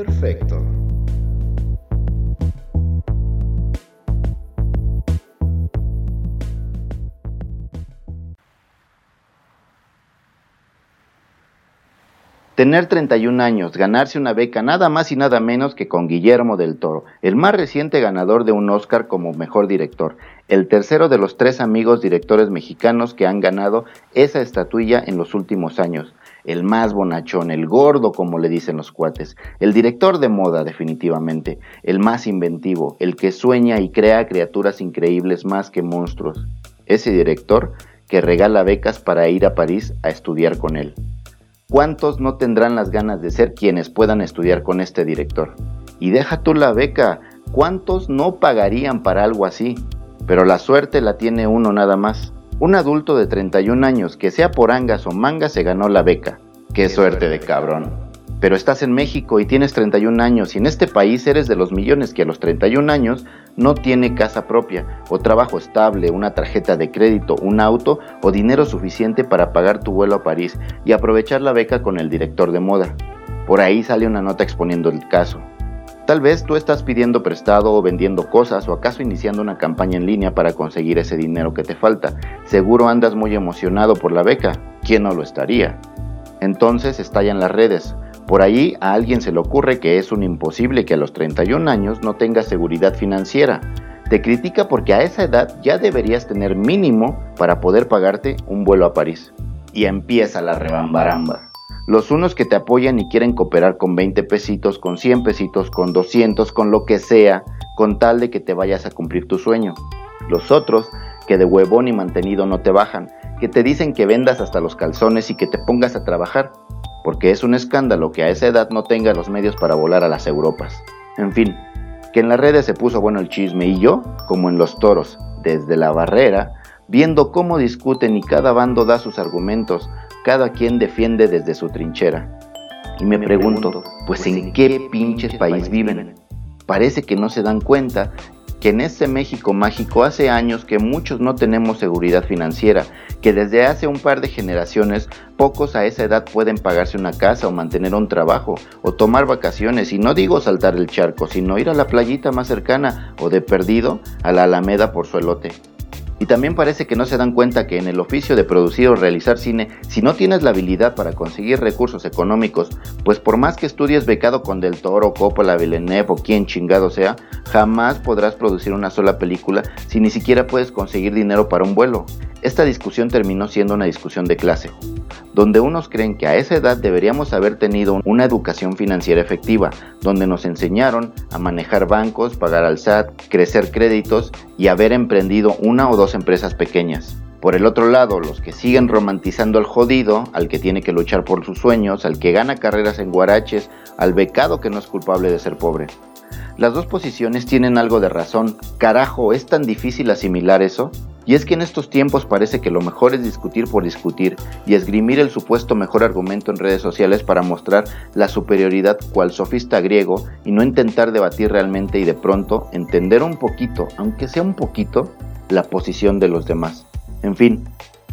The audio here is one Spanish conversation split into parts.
Imperfecto. Tener 31 años, ganarse una beca nada más y nada menos que con Guillermo del Toro, el más reciente ganador de un Oscar como mejor director, el tercero de los tres amigos directores mexicanos que han ganado esa estatuilla en los últimos años, el más bonachón, el gordo como le dicen los cuates, el director de moda definitivamente, el más inventivo, el que sueña y crea criaturas increíbles más que monstruos, ese director que regala becas para ir a París a estudiar con él. ¿Cuántos no tendrán las ganas de ser quienes puedan estudiar con este director? Y deja tú la beca, ¿cuántos no pagarían para algo así? Pero la suerte la tiene uno nada más. Un adulto de 31 años que sea por angas o mangas se ganó la beca. Qué, suerte de cabrón pero estás en México y tienes 31 años y en este país eres de los millones que a los 31 años no tiene casa propia o trabajo estable, una tarjeta de crédito, un auto o dinero suficiente para pagar tu vuelo a París y aprovechar la beca con el director de moda. Por ahí sale una nota exponiendo el caso. Tal vez tú estás pidiendo prestado o vendiendo cosas o acaso iniciando una campaña en línea para conseguir ese dinero que te falta. Seguro andas muy emocionado por la beca. ¿Quién no lo estaría? Entonces estallan las redes. Por ahí a alguien se le ocurre que es un imposible que a los 31 años no tengas seguridad financiera. Te critica porque a esa edad ya deberías tener mínimo para poder pagarte un vuelo a París. Y empieza la rebambaramba. Los unos que te apoyan y quieren cooperar con 20 pesitos, con 100 pesitos, con 200, con lo que sea, con tal de que te vayas a cumplir tu sueño. Los otros que de huevón y mantenido no te bajan, que te dicen que vendas hasta los calzones y que te pongas a trabajar, porque es un escándalo que a esa edad no tenga los medios para volar a las Europas. En fin, que en las redes se puso bueno el chisme y yo, como en los toros, desde la barrera, viendo cómo discuten y cada bando da sus argumentos, cada quien defiende desde su trinchera. Y me, pregunto, pues, pues ¿en qué pinches país viven? Parece que no se dan cuenta que en este México mágico hace años que muchos no tenemos seguridad financiera, que desde hace un par de generaciones pocos a esa edad pueden pagarse una casa o mantener un trabajo o tomar vacaciones y no digo saltar el charco, sino ir a la playita más cercana o de perdido a la Alameda por su elote. Y también parece que no se dan cuenta que en el oficio de producir o realizar cine, si no tienes la habilidad para conseguir recursos económicos, pues por más que estudies becado con Del Toro, Coppola, Villeneuve o quien chingado sea, jamás podrás producir una sola película si ni siquiera puedes conseguir dinero para un vuelo. Esta discusión terminó siendo una discusión de clase, donde unos creen que a esa edad deberíamos haber tenido una educación financiera efectiva, donde nos enseñaron a manejar bancos, pagar al SAT, crecer créditos y haber emprendido una o dos empresas pequeñas. Por el otro lado, los que siguen romantizando al jodido, al que tiene que luchar por sus sueños, al que gana carreras en guaraches, al becado que no es culpable de ser pobre. Las dos posiciones tienen algo de razón. Carajo, ¿es tan difícil asimilar eso? Y es que en estos tiempos parece que lo mejor es discutir por discutir y esgrimir el supuesto mejor argumento en redes sociales para mostrar la superioridad cual sofista griego y no intentar debatir realmente y de pronto entender un poquito, aunque sea un poquito, la posición de los demás. En fin,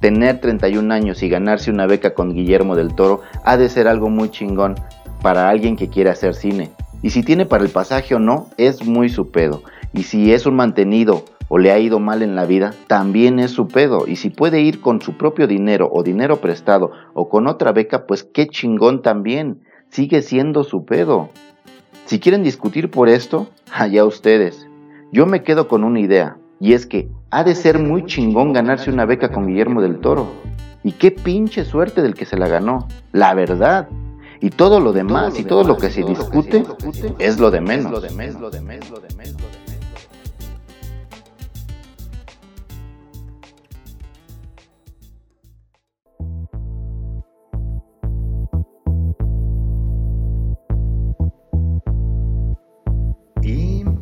tener 31 años y ganarse una beca con Guillermo del Toro ha de ser algo muy chingón para alguien que quiere hacer cine. Y si tiene para el pasaje o no, es muy su pedo. Y si es un mantenido o le ha ido mal en la vida, también es su pedo. Y si puede ir con su propio dinero o dinero prestado o con otra beca, pues qué chingón también. Sigue siendo su pedo. Si quieren discutir por esto, allá ustedes. Yo me quedo con una idea, y es que ha de ser muy chingón ganarse una beca con Guillermo del Toro. Y qué pinche suerte del que se la ganó. La verdad. Y todo lo demás y todo lo que se discute es lo de menos.